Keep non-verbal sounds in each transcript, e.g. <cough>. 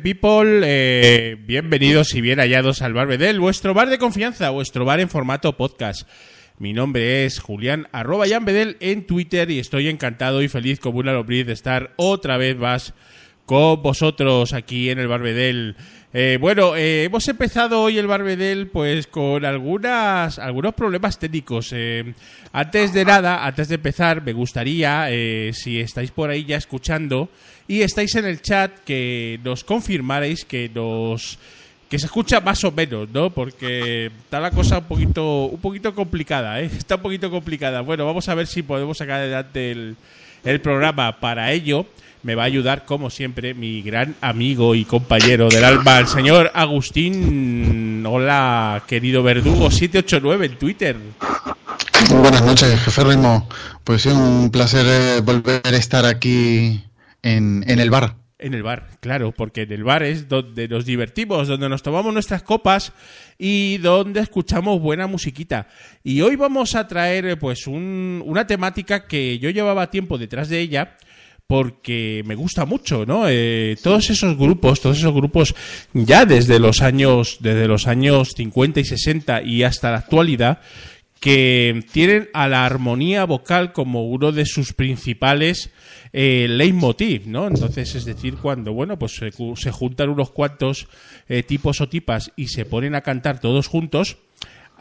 People, eh, bienvenidos y bien hallados al Bar Bedel, vuestro bar de confianza, vuestro bar en formato podcast. Mi nombre es Julián, arroba Jan en Twitter y estoy encantado y feliz como una lombriz de estar otra vez más con vosotros aquí en el Barbedel. Eh, bueno, eh, hemos empezado hoy el Barbedel pues con algunas algunos problemas técnicos. Eh, antes de nada, antes de empezar, me gustaría, si estáis por ahí ya escuchando y estáis en el chat, que nos confirmarais que nos que se escucha más o menos, ¿no? Porque está la cosa un poquito un poquito complicada, ¿eh? <laughs> Está un poquito complicada. Bueno, vamos a ver si podemos sacar adelante el, el programa para ello me va a ayudar, como siempre, mi gran amigo y compañero del alma, el señor Agustín. Hola, querido Verdugo789 en Twitter. Muy buenas noches, jefe Ritmo. Pues sí, un placer eh, volver a estar aquí en, en el bar. En el bar, claro, porque en el bar es donde nos divertimos, donde nos tomamos nuestras copas y donde escuchamos buena musiquita. Y hoy vamos a traer pues un- una temática que yo llevaba tiempo detrás de ella porque me gusta mucho, ¿no? Eh, todos esos grupos, todos esos grupos ya desde los años, desde los años 50 y 60 y hasta la actualidad, que tienen a la armonía vocal como uno de sus principales eh, leitmotiv, ¿no? Entonces, es decir, cuando, bueno, pues se, juntan unos cuantos eh, tipos o tipas y se ponen a cantar todos juntos,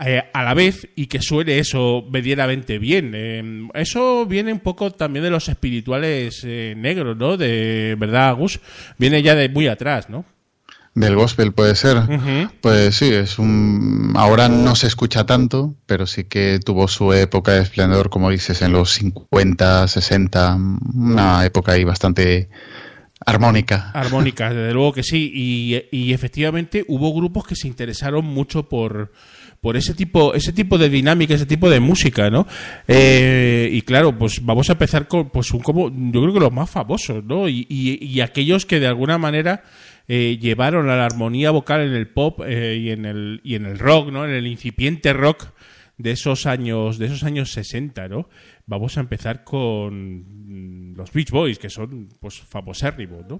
eh, a la vez y que suene eso medianamente bien. Eh, eso viene un poco también de los espirituales eh, negros, ¿no? De verdad, Agus, viene ya de muy atrás, ¿no? Del gospel puede ser. Pues sí, es un. Ahora no se escucha tanto, pero sí que tuvo su época de esplendor, como dices, en los 50, 60. Una época ahí bastante armónica. Armónicas, desde luego que sí. Y, y efectivamente hubo grupos que se interesaron mucho por, por ese tipo, ese tipo de dinámica, ese tipo de música, ¿no? Eh, y claro, pues vamos a empezar con pues un como, yo creo que los más famosos, ¿no? Y, y- y aquellos que de alguna manera eh, llevaron a la armonía vocal en el pop eh, y en el y en el rock, ¿no? En el incipiente rock de esos años de esos años 60, ¿no? Vamos a empezar con mm, los Beach Boys, que son pues famosérrimos, ¿no?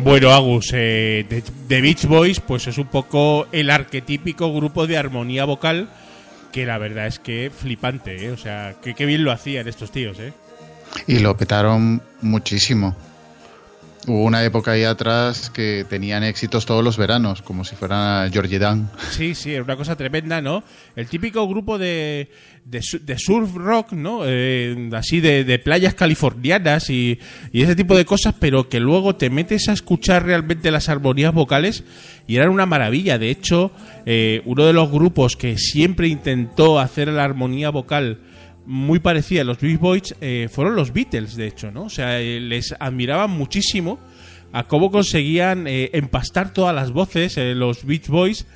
Bueno, Agus, eh, The, Beach Boys, pues es un poco el arquetípico grupo de armonía vocal que la verdad es que flipante, ¿eh? O sea, que bien lo hacían estos tíos, ¿eh? Y lo petaron muchísimo. Hubo una época ahí atrás que tenían éxitos todos los veranos, como si fueran Georgie Dan. Sí, sí, era una cosa tremenda, ¿no? El típico grupo de, de surf rock, ¿no? Eh, así de, de playas californianas y, y ese tipo de cosas, pero que luego te metes a escuchar realmente las armonías vocales y eran una maravilla. De hecho, eh, uno de los grupos que siempre intentó hacer la armonía vocal muy parecida a los Beach Boys eh, fueron los Beatles, de hecho, ¿no? O sea, eh, les admiraban muchísimo a cómo conseguían eh, empastar todas las voces eh, los Beach Boys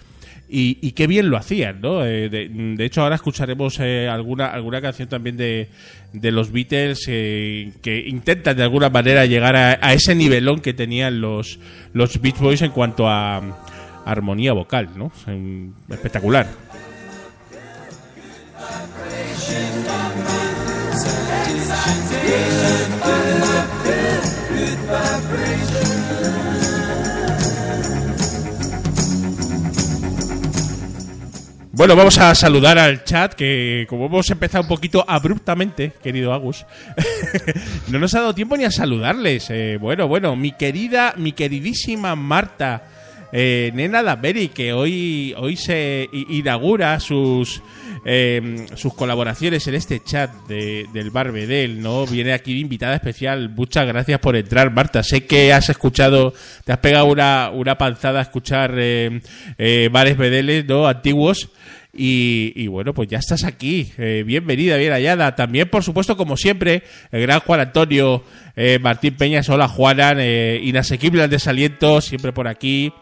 y, qué bien lo hacían, ¿no? Eh, de, hecho, ahora escucharemos eh, alguna, alguna canción también de, de los Beatles que intentan de alguna manera llegar a, a ese nivelón que tenían los, los Beach Boys en cuanto a, armonía vocal, ¿no? Espectacular. Bueno, vamos a saludar al chat, que como hemos empezado un poquito abruptamente, querido Agus, <laughs> no nos ha dado tiempo ni a saludarles. Eh, bueno, bueno, mi querida, mi queridísima Marta, eh, nena Daveri, que hoy, hoy se inaugura sus, eh, sus colaboraciones en este chat de- del Barbedel, ¿no? Viene aquí invitada especial. Muchas gracias por entrar, Marta. Sé que has escuchado, te has pegado una, una panzada a escuchar eh, eh, bares bedeles, ¿no? Antiguos. Y, y bueno, pues ya estás aquí. Eh, bienvenida, bien hallada. También, por supuesto, como siempre, el gran Juan Antonio eh, Martín Peñas. Hola, Juanan. Eh, inasequible al desaliento, siempre por aquí.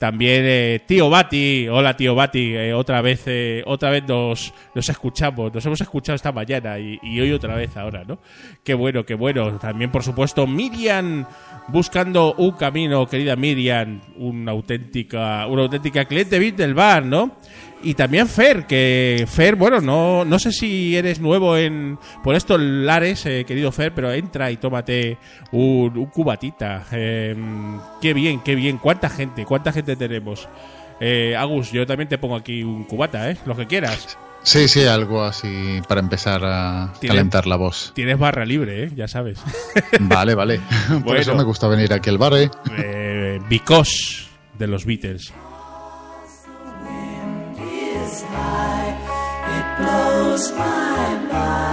También eh, tío Bati. Hola, tío Bati. Eh, otra vez eh, otra vez nos, nos escuchamos. Nos hemos escuchado esta mañana y, y hoy otra vez ahora, ¿no? Qué bueno, qué bueno. También, por supuesto, Miriam buscando un camino, querida Miriam. Una auténtica, una auténtica cliente VIP del bar, ¿no? Y también Fer, que Fer, bueno, no, no sé si eres nuevo en por estos lares, eh, querido Fer, pero entra y tómate un, un cubatita. Eh, qué bien, qué bien. ¿Cuánta gente? ¿Cuánta gente tenemos? Eh, Agus, yo también te pongo aquí un cubata, ¿eh? Lo que quieras. Sí, sí, algo así para empezar a calentar la voz. Tienes barra libre, ¿eh? Ya sabes. <laughs> Vale, vale. Por Bueno. eso me gusta venir aquí al bar, ¿eh? eh, Because de los Beatles. It blows my mind.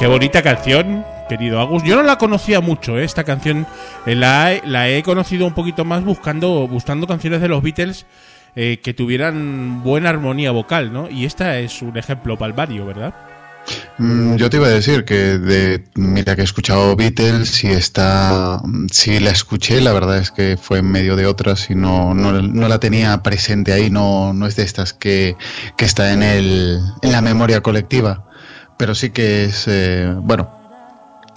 Qué bonita canción, querido Agus. Yo no la conocía mucho, ¿eh? esta canción. eh, la, he- conocido un poquito más buscando, buscando canciones de los Beatles eh, que tuvieran buena armonía vocal, ¿no? Y esta es un ejemplo palmario, ¿verdad? Mm, Yo te iba a decir que de mira que he escuchado Beatles y está sí la escuché, la verdad es que fue en medio de otras y no, no, no la tenía presente ahí, no, no es de estas que, que está en el en la memoria colectiva, pero sí que es eh, bueno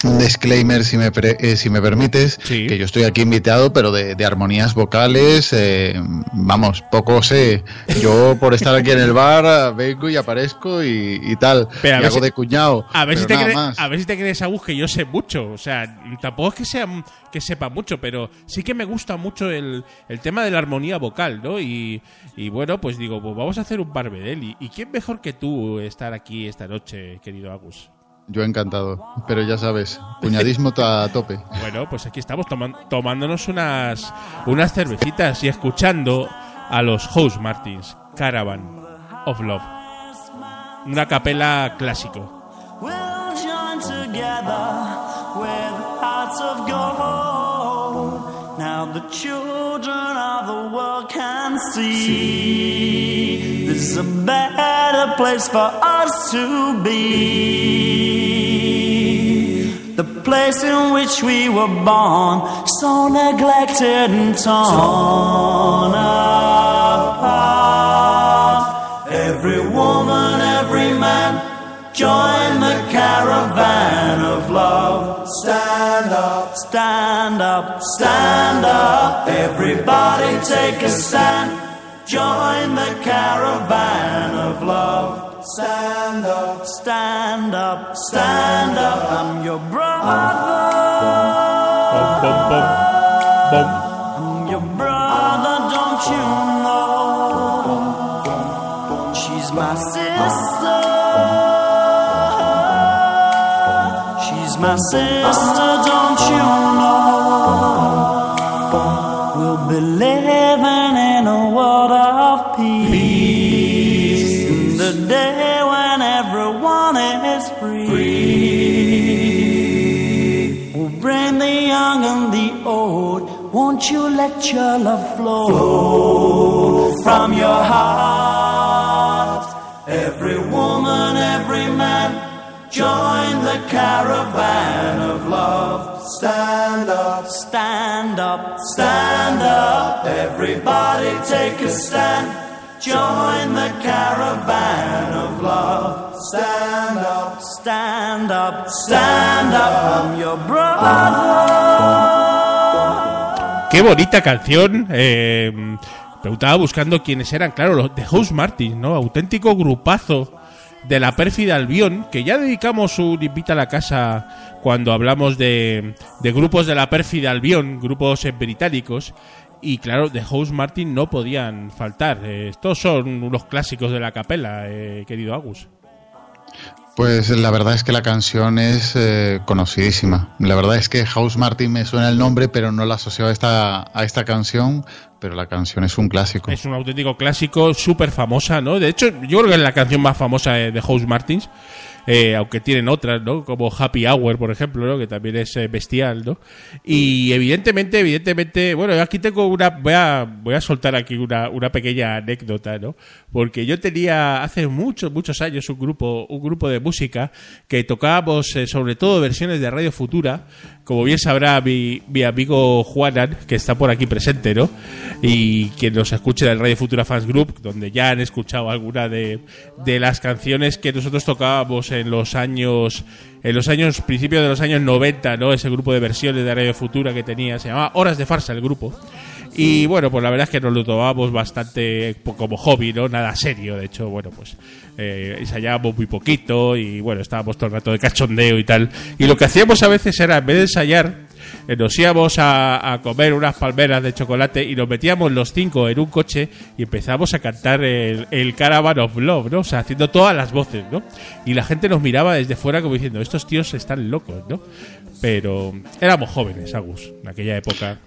un disclaimer, si me, pre- eh, si me permites, Sí. que yo estoy aquí invitado, pero de, de armonías vocales, eh, vamos, poco sé. Yo por estar aquí en el bar <laughs> vengo y aparezco y, y tal, Pero a y ver hago si- de cuñado. A ver, si te pero nada crees, más. a ver si te crees, Agus, que yo sé mucho. O sea, tampoco es que sea que sepa mucho, pero sí que me gusta mucho el, el tema de la armonía vocal, ¿no? Y, y bueno, pues digo, pues vamos a hacer un barbedel. ¿Y, y quién mejor que tú estar aquí esta noche, querido Agus? Yo encantado, pero ya sabes, cuñadismo a tope. Bueno, pues aquí estamos toman- tomándonos unas, unas cervecitas y escuchando a los House Martins, Caravan of Love. Una capela clásico. Now the children of the world can see is a better place for us to be. The place in which we were born, so neglected and torn apart. Every woman, every man, join the caravan of love. Stand up, stand up, stand up. Everybody take a stand. Join the caravan of love. Stand up, stand up, stand up. I'm your brother. I'm your brother, don't you know? She's my sister. She's my sister, Won't you let your love flow from your heart? Every woman, every man, join the caravan of love. Stand up, stand up, stand up. Everybody take a stand. Join the caravan of love. Stand up, stand up, stand up. I'm your brother. Qué bonita canción. Eh, preguntaba buscando quiénes eran, claro, los de House Martin, ¿no? Auténtico grupazo de la pérfida Albión, que ya dedicamos un invita a la casa cuando hablamos de, de grupos de la pérfida Albión, grupos eh, británicos. Y claro, de House Martin no podían faltar. Eh, estos son unos clásicos de la capela, eh, querido Agus. Pues la verdad es que la canción es eh, conocidísima. La verdad es que House Martin me suena el nombre, pero no la asocio a esta, a esta canción, pero la canción es un clásico. Es un auténtico clásico, súper famosa, ¿no? De hecho, yo creo que es la canción más famosa de House Martins, eh, aunque tienen otras, ¿no? Como Happy Hour, por ejemplo, ¿no? Que también es eh, bestial, ¿no? Y evidentemente, evidentemente, bueno, aquí tengo una, voy a, voy a soltar aquí una, una pequeña anécdota, ¿no? Porque yo tenía hace muchos, muchos años un grupo, un grupo de música que tocábamos eh, sobre todo versiones de Radio Futura, como bien sabrá mi, mi amigo Juanan, que está por aquí presente, ¿no? Y quien nos escuche del Radio Futura Fans Group, donde ya han escuchado alguna de, de las canciones que nosotros tocábamos en los años, en los años, principios de los años 90, ¿no? Ese grupo de versiones de Radio Futura que tenía, se llamaba Horas de Farsa el grupo. Y bueno, pues la verdad es que nos lo tomábamos bastante po- como hobby, ¿no? Nada serio, de hecho, bueno, pues eh, ensayábamos muy poquito y bueno, estábamos todo el rato de cachondeo y tal. Y lo que hacíamos a veces era, en vez de ensayar, nos íbamos a, a comer unas palmeras de chocolate y nos metíamos los cinco en un coche y empezamos a cantar el, el Caravan of Love, ¿no? O sea, haciendo todas las voces, ¿no? Y la gente nos miraba desde fuera como diciendo, estos tíos están locos, ¿no? Pero éramos jóvenes, Agus, en aquella época.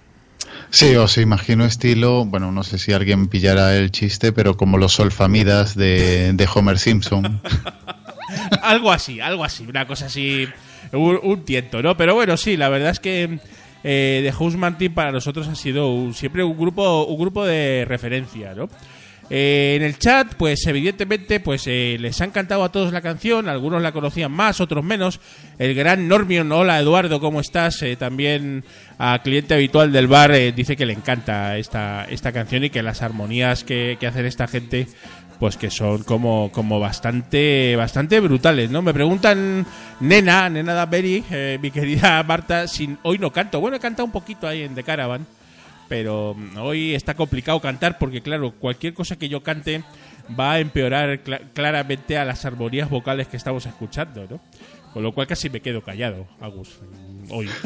Sí, os imagino estilo, bueno, no sé si alguien pillará el chiste, pero como los solfamidas de, de Homer Simpson. <laughs> algo así, algo así, una cosa así, un, tiento, ¿no? Pero bueno, sí, la verdad es que eh, The House Martin para nosotros ha sido siempre un grupo, un grupo de referencia, ¿no? Eh, en el chat, pues evidentemente, pues eh, les ha encantado a todos la canción, algunos la conocían más, otros menos. El gran Normion, hola Eduardo, ¿cómo estás? Eh, también a cliente habitual del bar dice que le encanta esta, esta canción y que las armonías que, que hacen esta gente pues que son como, como bastante bastante brutales, ¿no? Me preguntan, nena, nena Daberi, eh, mi querida Marta, si hoy no canto. Bueno, he cantado un poquito ahí en The Caravan, pero mm, hoy está complicado cantar porque, claro, cualquier cosa que yo cante va a empeorar cla- claramente a las armonías vocales que estamos escuchando, ¿no? Con lo cual casi me quedo callado, Agus, mm, hoy. <laughs>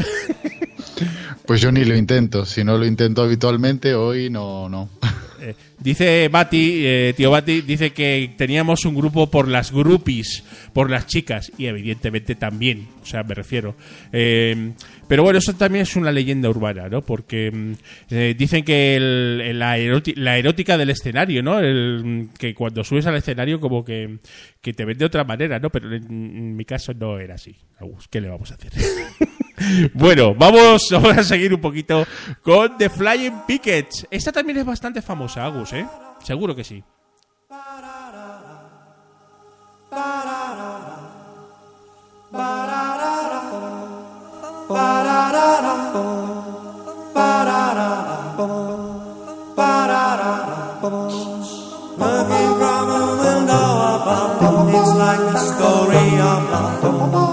Pues yo ni lo intento. Si no lo intento habitualmente, hoy no, no. Eh, dice Bati, eh, tío Bati, dice que teníamos un grupo por las groupies, por las chicas, y evidentemente también, o sea, me refiero. Eh, pero bueno, eso también es una leyenda urbana, ¿no? Porque mm, eh, dicen que la, la erótica del escenario, ¿no? El, que cuando subes al escenario como que, que te ven de otra manera, ¿no? Pero en, mi caso no era así. ¿qué le vamos a hacer? <laughs> Bueno, vamos, <laughs> vamos a seguir un poquito con The Flying Pickets. Esta también es bastante famosa, Agus, ¿eh? Seguro que sí. From a window above, it's like a story of love.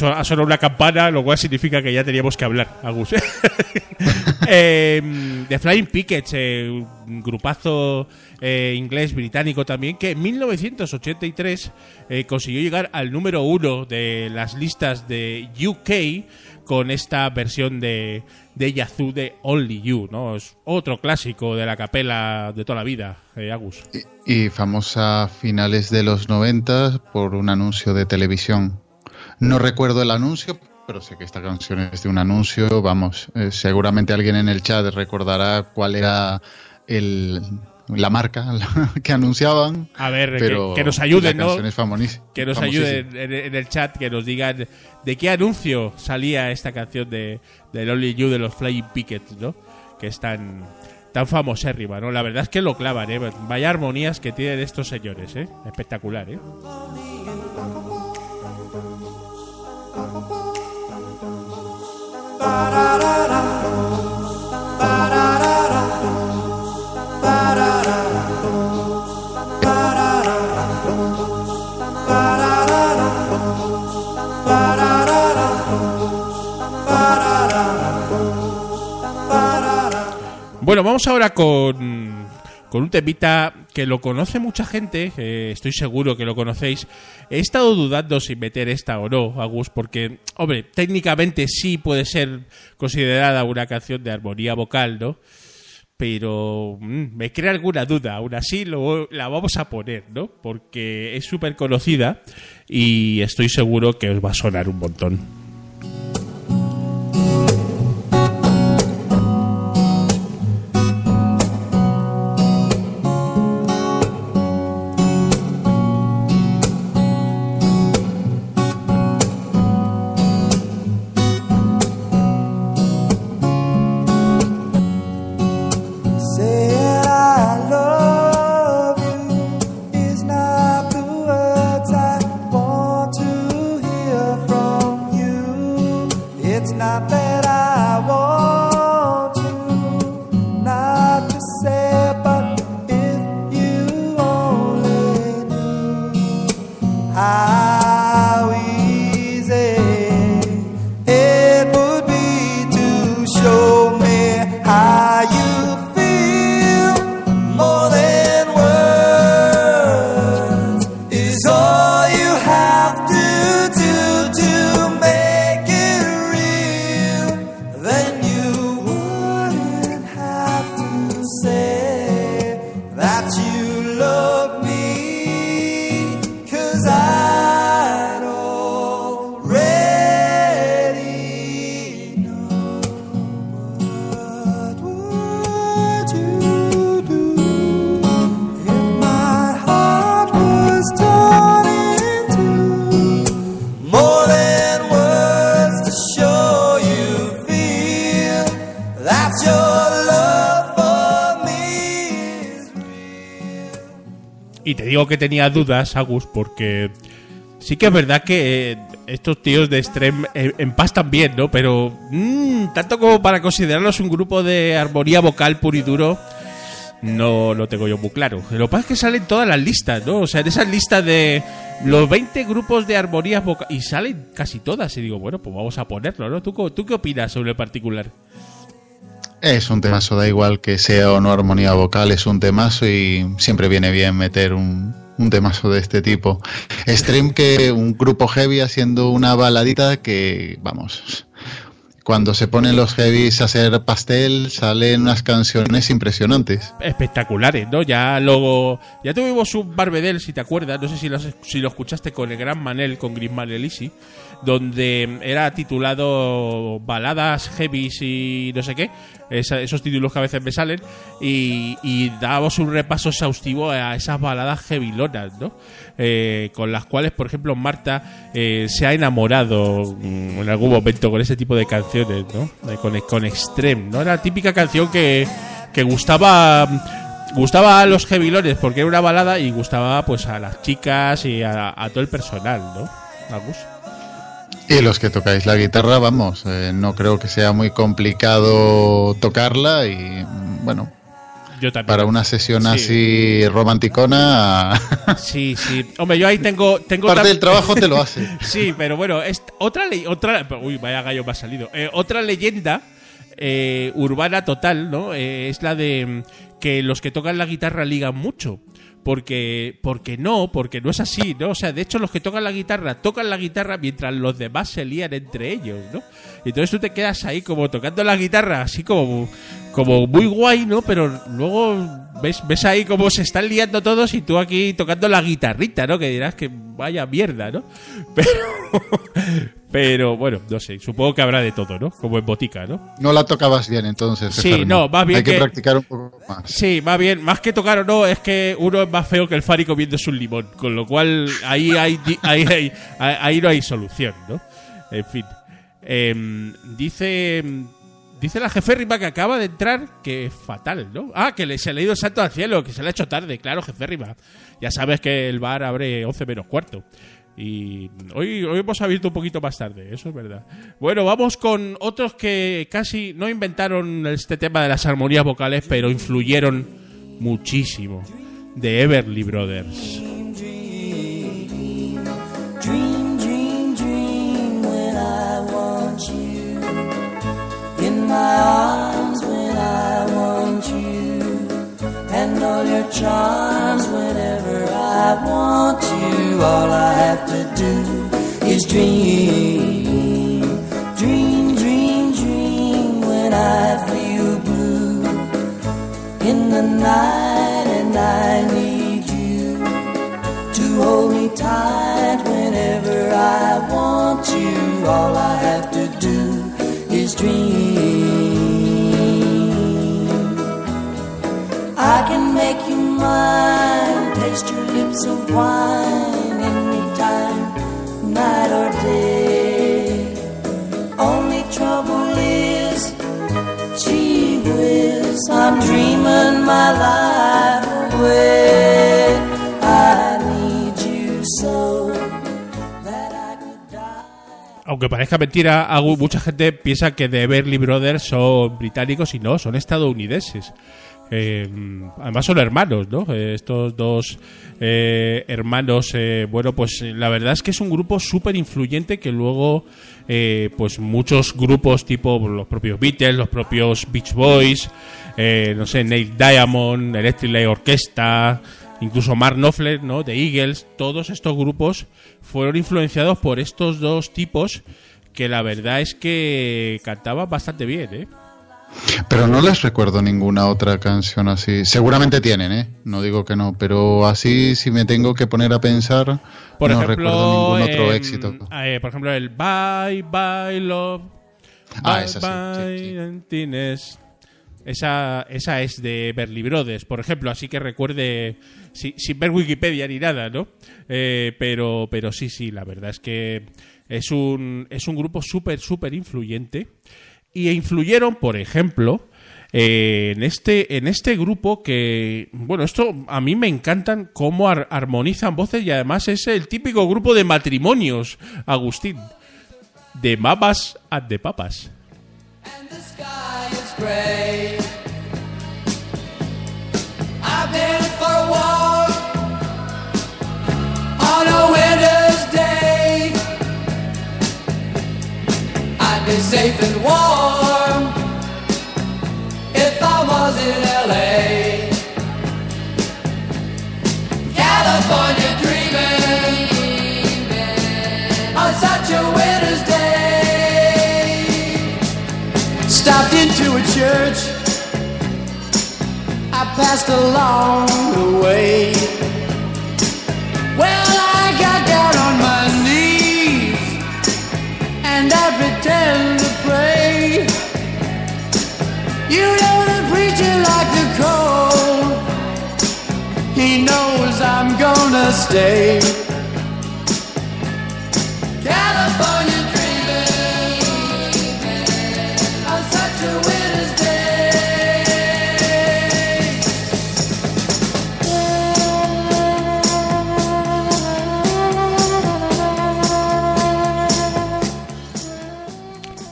Ahí ha una campana, lo cual significa que ya teníamos que hablar, Agus. <laughs> eh, The Flying Pickets, eh, un grupazo eh, inglés británico también, que en 1983 eh, consiguió llegar al número uno de las listas de UK con esta versión de, de Yazoo de Only You, ¿no? Es otro clásico de la capela de toda la vida, Agus. Y famosa a finales de los 90 por un anuncio de televisión. No recuerdo el anuncio, pero sé que esta canción es de un anuncio. Vamos, eh, seguramente alguien en el chat recordará cuál era el, la marca <laughs> que anunciaban. A ver, que- pero que, nos ayuden, la ¿no? es Que nos ayuden en, en el chat, que nos digan de qué anuncio salía esta canción de, de Only You de los Flying Pickets, ¿no? Que es tan, tan famosérrima, ¿no? La verdad es que lo clavan, ¿eh? Vaya armonías que tienen estos señores, ¿eh? Espectacular, ¿eh? Bueno, vamos ahora con, con un temita que lo conoce mucha gente, estoy seguro que lo conocéis. He estado dudando si meter esta o no, Agus, porque, hombre, técnicamente sí puede ser considerada una canción de armonía vocal, ¿no? Pero mm, me crea alguna duda, aún así lo, la vamos a poner, ¿no? Porque es súper conocida y estoy seguro que os va a sonar un montón. Y te digo que tenía dudas, Agus, porque sí que es verdad que eh, estos tíos de Extreme eh, empastan bien, ¿no? Pero mm, tanto como para considerarlos un grupo de armonía vocal puro y duro, no lo tengo yo muy claro. Lo que pasa es que salen todas las listas, ¿no? O sea, en esas listas de los 20 grupos de armonías vocal... Y salen casi todas. Y digo, bueno, pues vamos a ponerlo, ¿no? ¿Tú, tú qué opinas sobre el particular? Es un temazo, da igual que sea o no armonía vocal, es un temazo y siempre viene bien meter un, un temazo de este tipo. Stream que un grupo heavy haciendo una baladita que, vamos, cuando se ponen los heavies a hacer pastel salen unas canciones impresionantes. espectaculares, ¿no? Ya luego. Ya tuvimos un Barbedel, si te acuerdas. No sé si lo, si lo escuchaste con el gran Manel, con Grisman Elisi. Donde era titulado Baladas, Heavies y no sé qué. esos títulos que a veces me salen. Y, dábamos un repaso exhaustivo a esas baladas heavylonas, ¿no? Eh, con las cuales, por ejemplo, Marta eh, se ha enamorado mm, en algún momento con ese tipo de canciones, ¿no? Eh, con, con Extreme, ¿no? Era la típica canción que, que gustaba gustaba a los heavylones porque era una balada y gustaba pues a las chicas y a, a todo el personal, ¿no? Agus. Y los que tocáis la guitarra, vamos, eh, no creo que sea muy complicado tocarla y bueno, Yo también. para una sesión Sí. así romanticona, <laughs> Sí, sí. Hombre, yo ahí tengo tengo parte del trabajo te lo hace. <laughs> Sí, pero bueno, es otra ley, otra, uy, vaya gallo me ha salido. Eh, otra leyenda eh, urbana total, ¿no? Eh, es la de mm, que los que tocan la guitarra ligan mucho. Porque, porque no, porque no es así, ¿no? O sea, de hecho, los que tocan la guitarra tocan la guitarra mientras los demás se lían entre ellos, ¿no? Entonces tú te quedas ahí como tocando la guitarra, así como, como muy guay, ¿no? Pero luego ves, ves ahí cómo se están liando todos y tú aquí tocando la guitarrita, ¿no? Que dirás que vaya mierda, ¿no? <laughs> Pero, pero bueno, no sé, supongo que habrá de todo, ¿no? Como en botica, ¿no? No la tocabas bien entonces. Sí, no, más bien Hay que, que- practicar un poco más. Sí, más bien, más que tocar o no, es que uno es más feo que el Fari comiéndose un limón, con lo cual ahí, hay, ahí, hay- ahí, ahí no hay solución, ¿no? En fin. Em, dice dice la jeférrima que acaba de entrar que es fatal, ¿no? Ah, que le, se le ha ido el santo al cielo, que se le ha hecho tarde, claro, jeférrima. Ya sabes que el bar abre 11 menos cuarto. Y hoy, hoy hemos abierto un poquito más tarde, eso es verdad. Bueno, vamos con otros que casi no inventaron este tema de las armonías vocales, pero influyeron muchísimo. De Everly Brothers. When I want you. And all your charms whenever I want you. All I have to do is dream. Dream, dream, dream when I feel blue. In the night and I need you to hold me tight whenever I want you. All I have to do is dream. Lips of wine or day. Only trouble is, gee whiz, I'm dreaming my life. I. Aunque parezca mentira, mucha gente piensa que The Everly Brothers son británicos y no, son estadounidenses. Eh, además son hermanos, ¿no? Eh, estos dos eh, hermanos, eh, bueno, pues la verdad es que es un grupo súper influyente que luego, pues muchos grupos tipo los propios Beatles, los propios Beach Boys, no sé, Neil Diamond, Electric Light Orchestra, incluso Mark Knopfler, ¿no? De Eagles, todos estos grupos fueron influenciados por estos dos tipos que la verdad es que cantaban bastante bien, ¿eh? Pero no les recuerdo ninguna otra canción así. Seguramente tienen, ¿eh? No digo que no, pero así si me tengo que poner a pensar, Por no ejemplo, recuerdo ningún otro em, éxito. eh, por ejemplo, el Bye Bye Love. Ah, Bye esa sí. Esa, esa es de Berly Brothers, por ejemplo, así que recuerde, si- sin ver Wikipedia ni nada, ¿no? Eh, pero, pero sí, sí, la verdad es que es un, es un grupo súper, súper influyente. Y influyeron, por ejemplo, eh, en, este, en este grupo que, bueno, esto a mí me encantan cómo ar- armonizan voces y además es el típico grupo de matrimonios, Agustín, de mamas and de papas. and. Safe and warm if I was in LA. California dreaming on such a winter's day stopped into a church. I passed along the way. Stay. California dreaming on such a winter's day.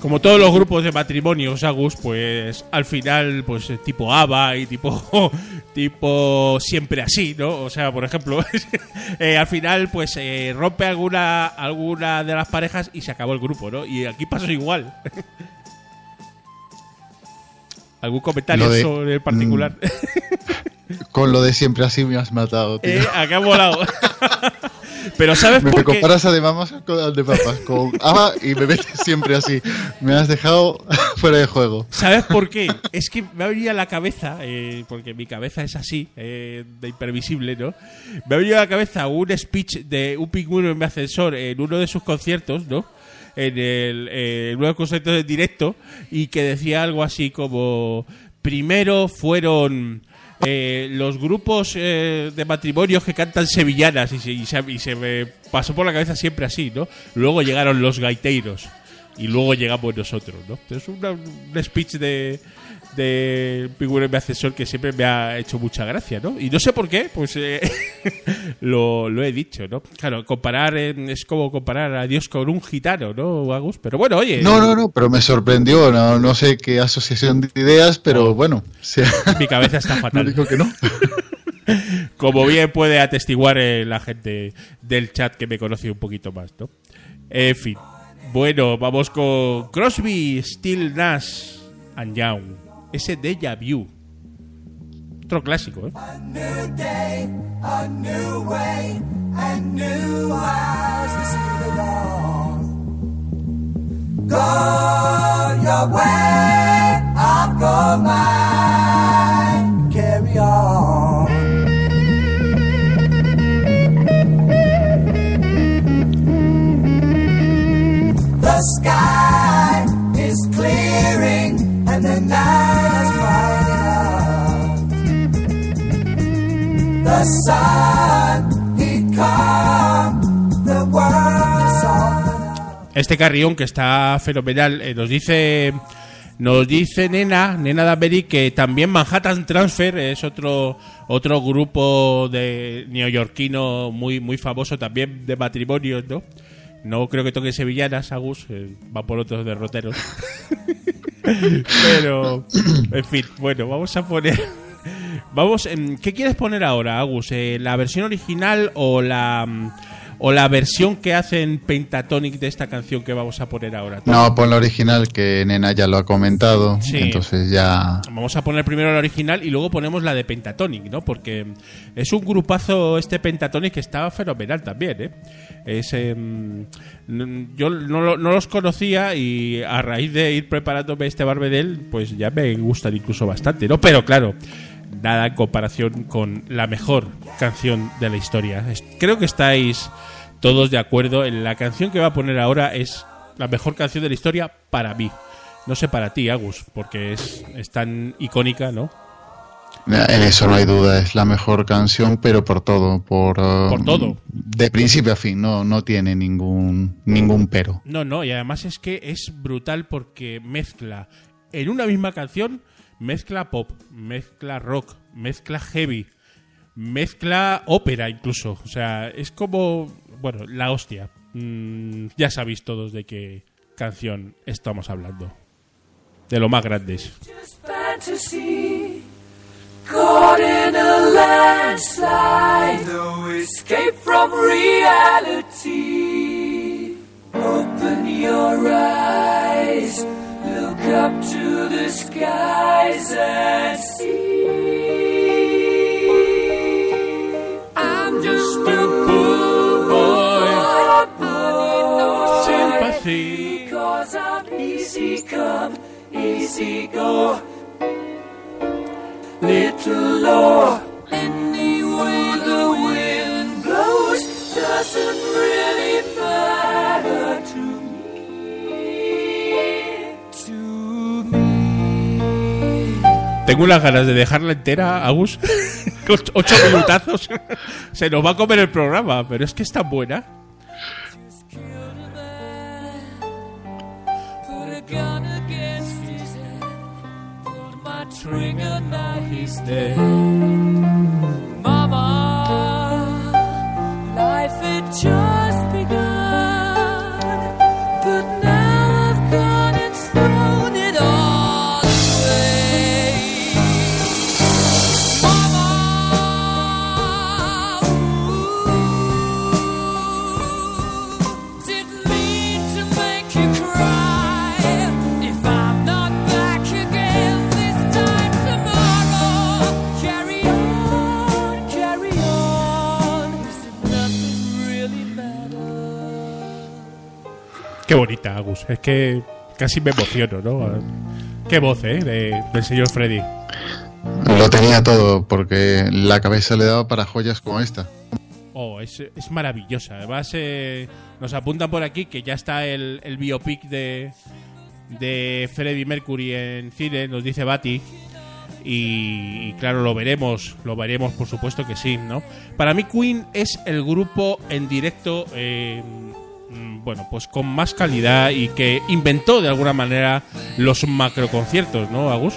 Como todos los grupos de matrimonios, Agus, pues al final, pues tipo ABBA y tipo, <laughs> tipo siempre así, ¿no? O sea, por ejemplo, <laughs> eh, al final, pues eh, rompe alguna, alguna de las parejas y se acabó el grupo, ¿no? Y aquí pasó igual. <laughs> ¿Algún comentario de- sobre el particular? Con lo de siempre así me has matado, <laughs> tío. eh, acá ha volado. Pero ¿sabes me, por me qué? comparas a de mamas con al de papas, con ABBA y me metes siempre así. Me has dejado <laughs> fuera de juego. ¿Sabes por qué? Es que me ha venido a la cabeza, eh, porque mi cabeza es así, eh, de imprevisible, ¿no? Me ha venido a la cabeza un speech de un pingüino en mi ascensor en uno de sus conciertos, ¿no? En el, eh, en uno de los conciertos en directo, y que decía algo así como: primero fueron. Eh, los grupos eh, de matrimonios que cantan sevillanas y se, y se- y se me pasó por la cabeza siempre así, ¿no? Luego llegaron los gaiteiros y luego llegamos nosotros, ¿no? Es una- un speech de, de Pingüino mi ascensor que siempre me ha hecho mucha gracia, ¿no? Y no sé por qué, pues eh, <laughs> lo, lo he dicho, ¿no? Claro, comparar es como comparar a Dios con un gitano, ¿no, Agus? Pero bueno, oye, No, no, no, pero me sorprendió. No, no sé qué asociación de ideas, pero bueno. si- <laughs> mi cabeza está <laughs> no fatal. digo que no. Como bien puede atestiguar eh, la gente del chat que me conoce un poquito más, ¿no? En fin. Bueno, vamos con Crosby, Still Nash and Young. Ese Deja Vu. Otro clásico, ¿eh? new day, a new way, and new eyes to see the dawn. Go your way, I'll go mine. The sky is clearing and the night is brightening up. The sun, he come, the world is softening up. Este carrión que está fenomenal eh, nos dice nos dice Nena, Nena Danbury que también Manhattan Transfer es otro otro grupo de neoyorquino muy muy famoso también de matrimonios, ¿no? No creo que toque sevillanas, Agus, eh, va por otros derroteros. <laughs> Pero, en fin, bueno, vamos a poner. Vamos, em, ¿qué quieres poner ahora, Agus? Eh, ¿La versión original o la mm, o la versión que hacen Pentatonic de esta canción que vamos a poner ahora? No, pon la original, que Nena ya lo ha comentado. Sí. Entonces ya. Vamos a poner primero la original y luego ponemos la de Pentatonic, ¿no? Porque es un grupazo este Pentatonic que estaba fenomenal también, ¿eh? Es, n- yo no, lo- no los conocía y a raíz de ir preparándome este Barbedel, pues ya me gustan incluso bastante, ¿no? Pero claro, nada en comparación con la mejor canción de la historia. Creo que estáis todos de acuerdo en la canción que va a poner ahora es la mejor canción de la historia para mí. No sé para ti, Agus, porque es, es tan icónica, ¿no? En eso no hay duda, es la mejor canción, pero por todo, por, uh, Por todo. De principio a fin, no, no tiene ningún, ningún pero. No, no, y además es que es brutal porque mezcla en una misma canción mezcla pop, mezcla rock, mezcla heavy, mezcla ópera incluso. O sea, es como, bueno, la hostia. Mm, ya sabéis todos de qué canción estamos hablando. De lo más grandes. Caught in a landslide, no escape from reality. Open your eyes, up to the skies and see. I'm just a poor boy, boy. Sympathy. Because I'm easy come, easy go. Little Lord, any way the wind blows doesn't really Tengo unas ganas de dejarla entera, Agus. <laughs> Ocho- Ocho minutazos. Se nos va a comer el programa, pero es que es tan buena. Put a Agus. Es que casi me emociono, ¿no? Qué voz, ¿eh? de- del señor Freddy. Lo tenía todo, porque la cabeza le daba para joyas como esta. Oh, es, es maravillosa. Además, eh, nos apuntan por aquí que ya está el, el biopic de, de Freddie Mercury en cine, nos dice Bati. Y, y claro, lo veremos, lo veremos, por supuesto que sí, ¿no? Para mí, Queen es el grupo en directo, eh, bueno, pues con más calidad y que inventó de alguna manera los macroconciertos, ¿no, Agus?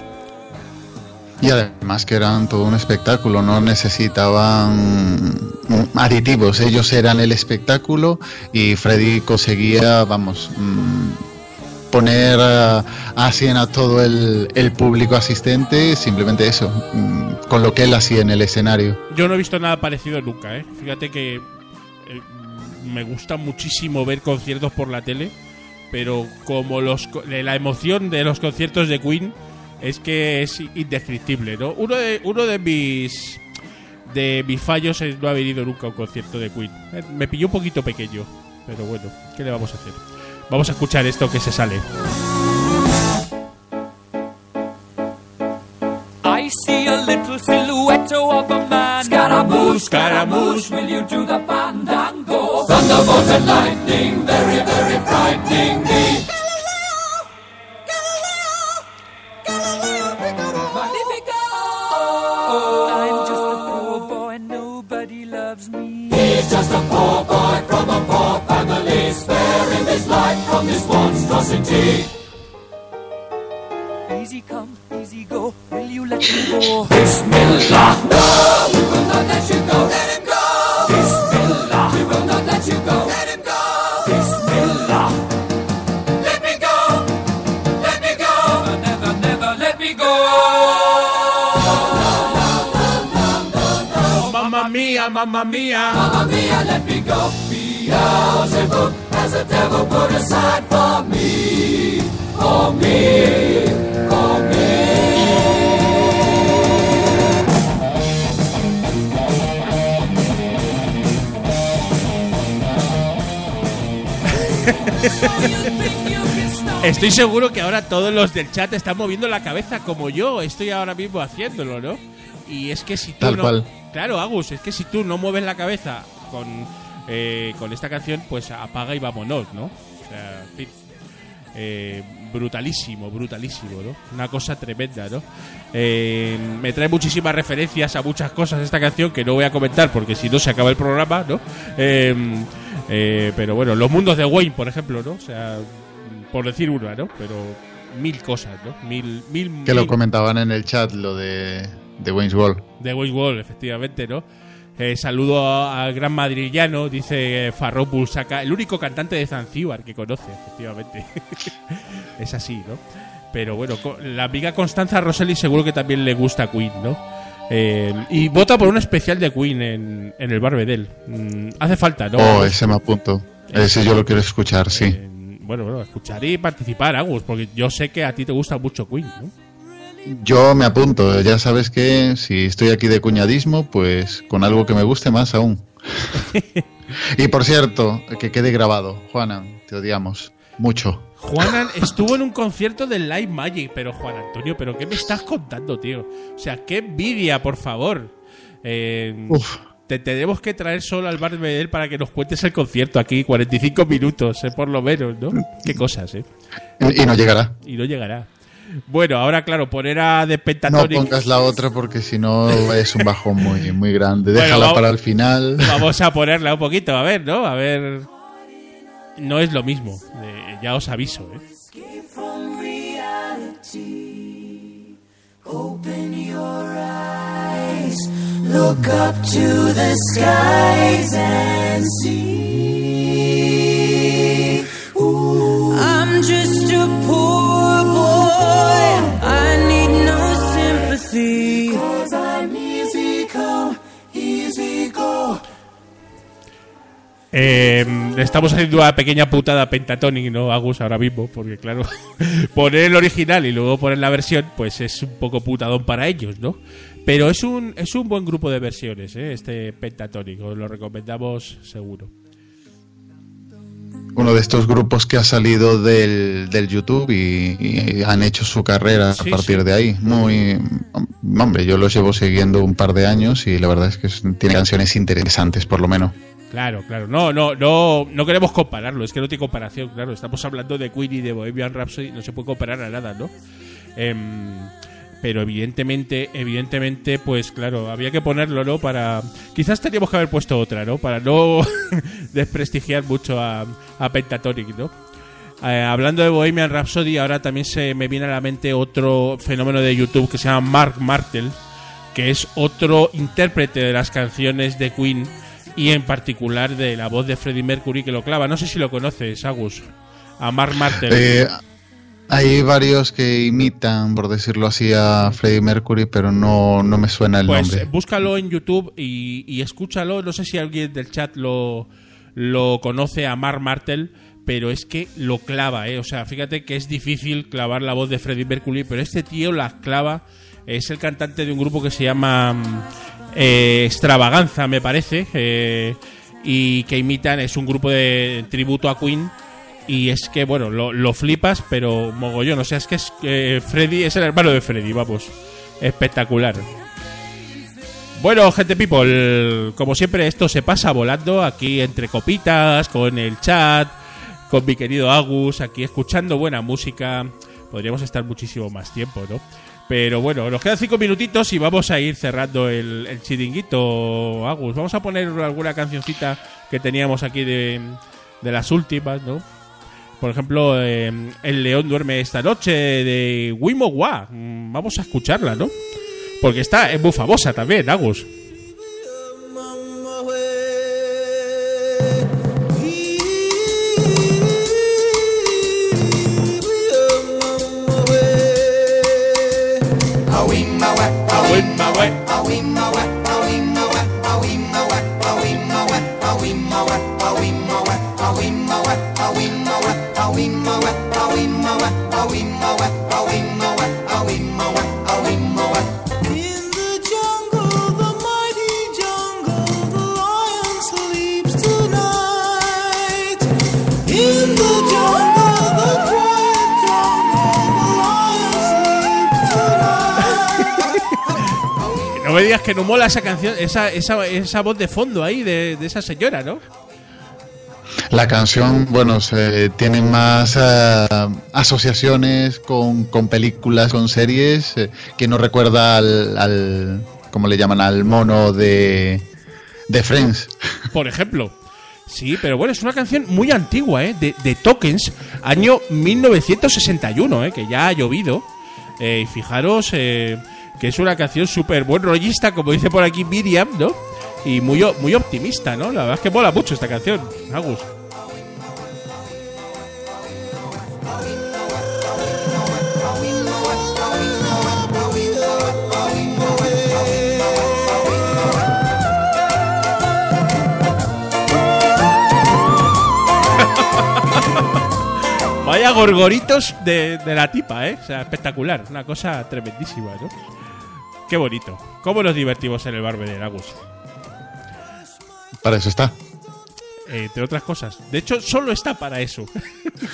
Y además que eran todo un espectáculo, no necesitaban mm, aditivos, ellos eran el espectáculo y Freddy conseguía, vamos, mm, poner a, a 100 a todo el, el público asistente, simplemente eso, mm, con lo que él hacía en el escenario. Yo no he visto nada parecido nunca, ¿eh? Fíjate que eh, me gusta muchísimo ver conciertos por la tele, pero como los co- de la emoción de los conciertos de Queen es que es indescriptible, ¿no? Uno de uno de mis de mis fallos es no haber ido nunca a un concierto de Queen. Me pilló un poquito pequeño, pero bueno, ¿qué le vamos a hacer? Vamos a escuchar esto que se sale. I see a little silhouette of a man. Scaramouche, Scaramouche, will you do the fandango? Thunderbolt and lightning, very, very frightening me. I'm just a poor boy, nobody loves me. He's just a poor boy from a poor family, sparing his life from this monstrosity. Easy come, easy go. Will you let me go? Bismillah. No, we will not let you go. Mia, mamma mia. Mamma mia, let me go. Beelzebub has a devil put aside for me. For me. For me. Estoy seguro que ahora todos los del chat están moviendo la cabeza como yo estoy ahora mismo haciéndolo, ¿no? Y es que si tú Tal no, cual. claro, Agus, es que si tú no mueves la cabeza con eh, con esta canción, pues apaga y vámonos, ¿no? O sea, en fin. Eh, brutalísimo, brutalísimo, ¿no? Una cosa tremenda, ¿no? Eh, me trae muchísimas referencias a muchas cosas esta canción que no voy a comentar porque si no se acaba el programa, ¿no? Eh, eh, pero bueno, los mundos de Wayne, por ejemplo, ¿no? O sea, por decir una, ¿no? Pero mil cosas, ¿no? Mil, mil, Que lo mil- comentaban en el chat, lo de, de Wayne's World. de Wayne Wall, efectivamente, ¿no? Eh, saludo a- al gran madrillano, dice Farro Pulsaca, el único cantante de Zanzíbar que conoce, efectivamente. <laughs> es así, ¿no? Pero bueno, la amiga Constanza Rosselli seguro que también le gusta Queen, ¿no? Eh, y vota por un especial de Queen en, en el Barbedel. Mm, hace falta, ¿no? Oh, ese me apunto. Ese yo lo quiero escuchar, sí. Eh, bueno, bueno, escuchar y participar, Agus, porque yo sé que a ti te gusta mucho Queen, ¿no? Yo me apunto. Ya sabes que si estoy aquí de cuñadismo, pues con algo que me guste más aún. <laughs> y por cierto, que quede grabado. Juana, te odiamos. Mucho. Juan <laughs> estuvo en un concierto de Live Magic, pero Juan Antonio, ¿pero qué me estás contando, tío? O sea, qué envidia, por favor. Eh, Uf. Te tenemos que traer solo al bar Medel para que nos cuentes el concierto aquí, 45 minutos, eh, por lo menos, ¿no? Qué cosas, ¿eh? Y no llegará. Y no llegará. Bueno, ahora, claro, poner a The No pongas la otra porque si no es un bajón muy, muy grande. Bueno, Déjala vamos- para el final. Vamos a ponerla un poquito, a ver, ¿no? A ver. No es lo mismo, eh, ya os aviso, ¿eh? Open your eyes, look up to the skies and see. Ooh. I'm just a poor I need no sympathy. Cause I'm easy come, easy go. Eh, le estamos haciendo una pequeña putada Pentatonic, ¿no, Agus? Ahora mismo, porque claro, <laughs> poner el original y luego poner la versión, pues es un poco putadón para ellos, ¿no? Pero es un, es un buen grupo de versiones, ¿eh? Este Pentatonic, os lo recomendamos seguro. Uno de estos grupos que ha salido del, del YouTube y, y han hecho su carrera Sí, a partir sí. de ahí. Muy. Hombre, yo los llevo siguiendo un par de años y la verdad es que tiene canciones interesantes, por lo menos. Claro, claro. No, no, no, no queremos compararlo, es que no tiene comparación, claro. Estamos hablando de Queen y de Bohemian Rhapsody, no se puede comparar a nada, ¿no? Em, pero evidentemente, evidentemente, pues claro, había que ponerlo, ¿no? Para. Quizás teníamos que haber puesto otra, ¿no? Para no <laughs> desprestigiar mucho a, a Pentatonic, ¿no? Eh, hablando de Bohemian Rhapsody, ahora también se me viene a la mente otro fenómeno de YouTube que se llama Mark Martel, que es otro intérprete de las canciones de Queen y en particular de la voz de Freddie Mercury que lo clava. No sé si lo conoces, Agus. A Mark Martel. Eh, hay varios que imitan, por decirlo así, a Freddie Mercury, pero no, no me suena el pues nombre. eh, búscalo en YouTube y, y escúchalo. No sé si alguien del chat lo, lo conoce a Mark Martel, pero es que lo clava, ¿eh? O sea, fíjate que es difícil clavar la voz de Freddie Mercury, pero este tío la clava. Es el cantante de un grupo que se llama mm, eh, Extravaganza, me parece, eh, y que imitan, es un grupo de tributo a Queen. Y es que, bueno, lo, lo flipas, pero mogollón. O sea, es que es, eh, Freddy es el hermano de Freddy, vamos. Espectacular. Bueno, gente people, como siempre esto se pasa volando aquí entre copitas, con el chat, con mi querido Agus, aquí escuchando buena música. Podríamos estar muchísimo más tiempo, ¿no? Pero bueno, nos quedan cinco minutitos y vamos a ir cerrando el, el chiringuito, Agus. Vamos a poner alguna cancioncita que teníamos aquí de, de las últimas, ¿no? Por ejemplo, eh, El León duerme esta noche de Wimo Wa. Mm, Vamos a escucharla, ¿no? Porque está, es muy famosa también, Agus. Me digas que no mola esa canción, esa, esa, esa voz de fondo ahí de, de esa señora, ¿no? La canción, bueno, se, tiene más eh, asociaciones con, con películas, con series, eh, que no recuerda al, al, ¿cómo le llaman? Al mono de, de Friends. <laughs> Por ejemplo. Sí, pero bueno, es una canción muy antigua, ¿eh? De, de Tokens, año 1961, ¿eh? Que ya ha llovido. Eh, y fijaros eh, que es una canción súper buen rollista, como dice por aquí Miriam, ¿no? Y muy, muy optimista, ¿no? La verdad es que mola mucho esta canción, Agus. <laughs> Vaya gorgoritos de, de la tipa, ¿eh? O sea, espectacular. Una cosa tremendísima, ¿no? Qué bonito. ¿Cómo nos divertimos en el barbe de Agus? Para eso está. Eh, entre otras cosas. De hecho, solo está para eso.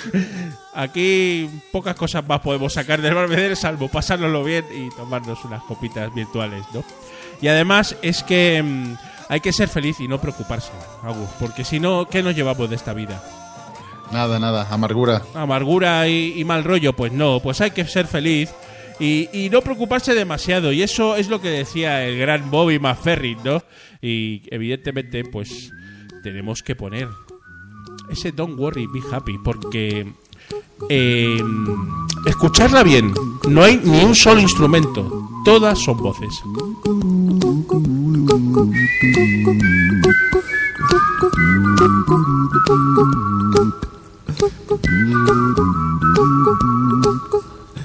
<laughs> Aquí pocas cosas más podemos sacar del Barbedel, salvo pasárnoslo bien y tomarnos unas copitas virtuales, ¿no? Y además es que mm, hay que ser feliz y no preocuparse, Agus, porque si no, ¿qué nos llevamos de esta vida? Nada, nada. Amargura. amargura y, y mal rollo, pues no, pues hay que ser feliz y, no preocuparse demasiado. Y eso es lo que decía el gran Bobby McFerrin, ¿no? Y evidentemente, pues tenemos que poner ese Don't Worry, Be Happy, porque eh, escucharla bien, no hay ni un solo instrumento, todas son voces.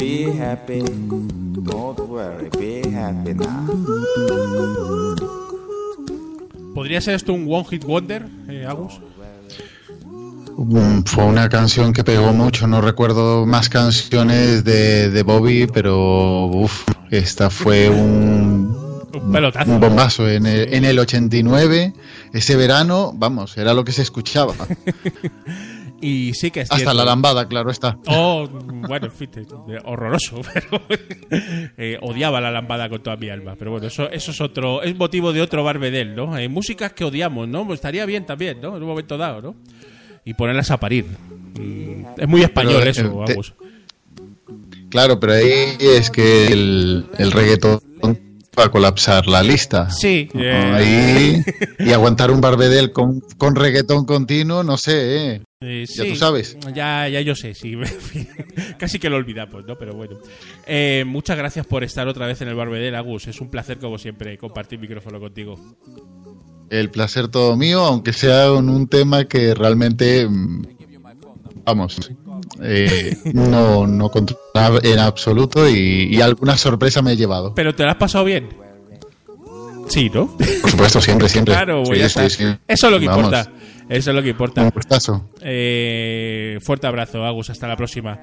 Be happy. Don't worry. Be happy now. ¿Podría ser esto un One Hit Wonder, eh, Agus? Um, Fue una canción que pegó mucho, no recuerdo más canciones de, de Bobby, pero uf, esta fue un, Un pelotazo. un bombazo. En el, en el 89, ese verano, vamos, era lo que se escuchaba. <laughs> Y sí que es Hasta cierto. la lambada, claro está. Oh, bueno, en fin, de- horroroso, <laughs> pero eh, odiaba la lambada con toda mi alma. Pero bueno, eso, eso es otro, es motivo de otro barbedel, ¿no? Hay músicas que odiamos, ¿no? Pues estaría bien también, ¿no? En un momento dado, ¿no? Y ponerlas a parir. Mm, Es muy español Pero, eso, eh, te- Agus. Claro, pero ahí es que el, el reggaetón va a colapsar la lista. Sí, eh, Ahí, y aguantar un barbedel con, con reggaetón continuo, no sé, ¿eh? Eh, ya sí, tú sabes. Ya, ya yo sé, sí. <laughs> Casi que lo olvidamos, ¿no? Pero bueno. Eh, muchas gracias por estar otra vez en el Barbedel, Agus. Es un placer, como siempre, compartir micrófono contigo. El placer todo mío, aunque sea en un tema que realmente, mm, vamos, eh, no, no controlaba en absoluto y, y alguna sorpresa me he llevado. Pero te lo has pasado bien. Sí, ¿no? Por supuesto, siempre, siempre. Claro, Sí, pues sí, sí. Eso es lo que Vamos, importa. Eso es lo que importa. Eh, fuerte abrazo, Agus. Hasta la próxima.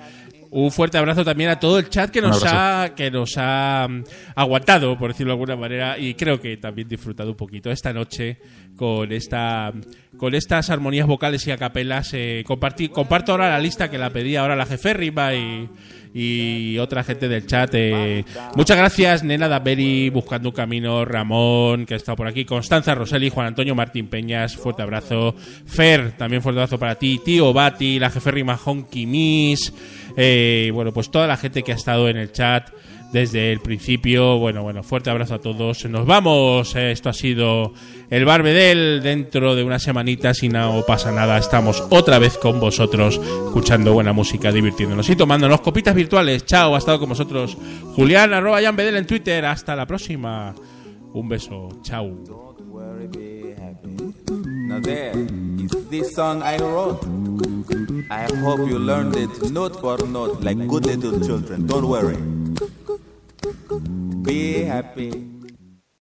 Un fuerte abrazo también a todo el chat que nos ha que nos ha mm, aguantado, por decirlo de alguna manera, y creo que también disfrutado un poquito esta noche con esta con estas armonías vocales y acapelas. Eh, compartí- comparto ahora la lista que la pedí ahora la jeférrima y, y otra gente del chat. eh. Muchas gracias, Nena Daberi, Buscando un Camino, Ramón, que ha estado por aquí, Constanza Roseli, Juan Antonio Martín Peñas, fuerte abrazo. Fer, también fuerte abrazo para ti. Tío Bati, la jeférrima Honky Miss. Eh, bueno, pues toda la gente que ha estado en el chat desde el principio. Bueno, bueno, fuerte abrazo a todos. Nos vamos. Eh, Esto ha sido el Barbedel. Dentro de unas semanitas y no pasa nada. Estamos otra vez con vosotros, escuchando buena música, divirtiéndonos y tomándonos copitas virtuales. Chao, ha estado con vosotros Julián, arroba Jan Bedel en Twitter. Hasta la próxima. Un beso. Chao. Now there is this song I wrote. I hope you learned it note for note like good little children. Don't worry. Be happy.